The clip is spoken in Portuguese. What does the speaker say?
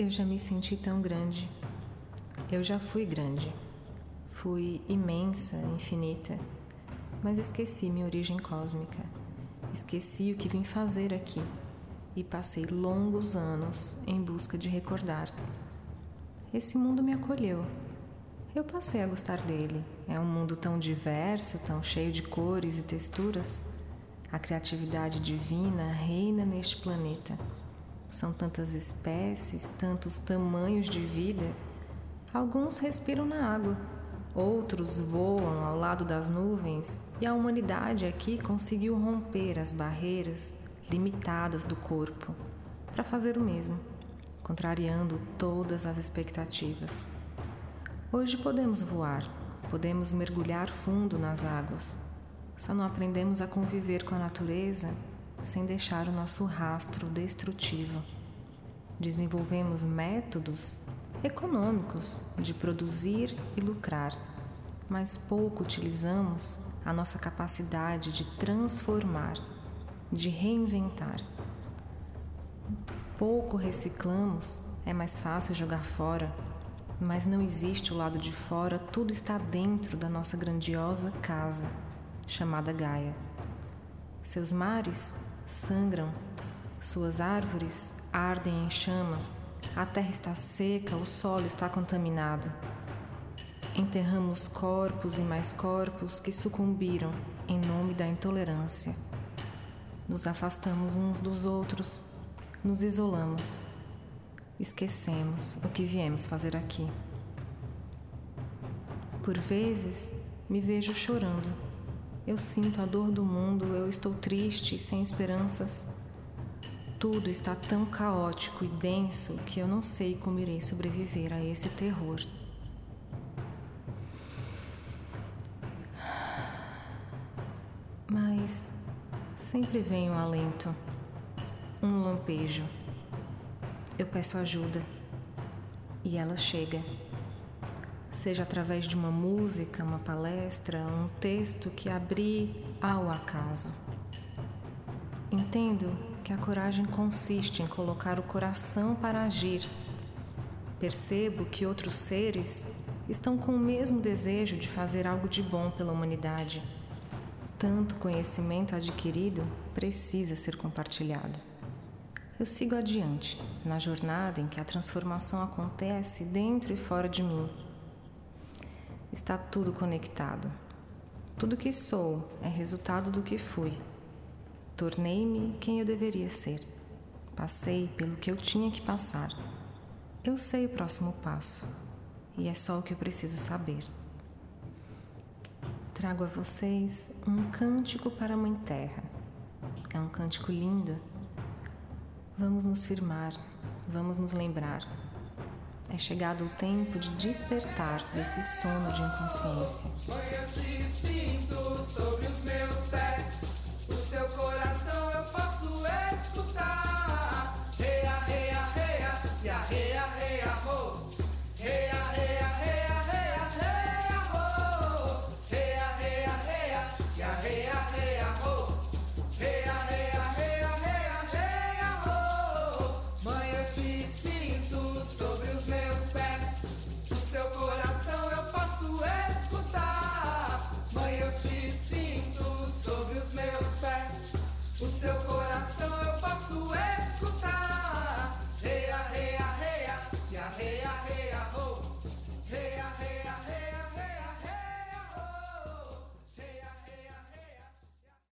Eu já me senti tão grande. Eu já fui grande. Fui imensa, infinita. Mas esqueci minha origem cósmica. Esqueci o que vim fazer aqui. E passei longos anos em busca de recordar. Esse mundo me acolheu. Eu passei a gostar dele. É um mundo tão diverso, tão cheio de cores e texturas. A criatividade divina reina neste planeta. São tantas espécies, tantos tamanhos de vida. Alguns respiram na água, outros voam ao lado das nuvens, e a humanidade aqui conseguiu romper as barreiras limitadas do corpo para fazer o mesmo, contrariando todas as expectativas. Hoje podemos voar, podemos mergulhar fundo nas águas, só não aprendemos a conviver com a natureza sem deixar o nosso rastro destrutivo. Desenvolvemos métodos econômicos de produzir e lucrar, mas pouco utilizamos a nossa capacidade de transformar, de reinventar. Pouco reciclamos, é mais fácil jogar fora, mas não existe o lado de fora, tudo está dentro da nossa grandiosa casa, chamada Gaia. Seus mares sangram, suas árvores ardem em chamas, a terra está seca, o solo está contaminado. Enterramos corpos e mais corpos que sucumbiram em nome da intolerância. Nos afastamos uns dos outros, nos isolamos, esquecemos o que viemos fazer aqui. Por vezes me vejo chorando eu sinto a dor do mundo, eu estou triste e sem esperanças. Tudo está tão caótico e denso que eu não sei como irei sobreviver a esse terror. Mas sempre vem um alento, um lampejo. Eu peço ajuda e ela chega seja através de uma música, uma palestra, um texto que abri ao acaso. Entendo que a coragem consiste em colocar o coração para agir. Percebo que outros seres estão com o mesmo desejo de fazer algo de bom pela humanidade. Tanto conhecimento adquirido precisa ser compartilhado. Eu sigo adiante, na jornada em que a transformação acontece dentro e fora de mim Está tudo conectado. Tudo que sou é resultado do que fui. Tornei-me quem eu deveria ser. Passei pelo que eu tinha que passar. Eu sei o próximo passo e é só o que eu preciso saber. Trago a vocês um cântico para a Mãe Terra. É um cântico lindo. Vamos nos firmar, vamos nos lembrar é chegado o tempo de despertar desse sono de inconsciência.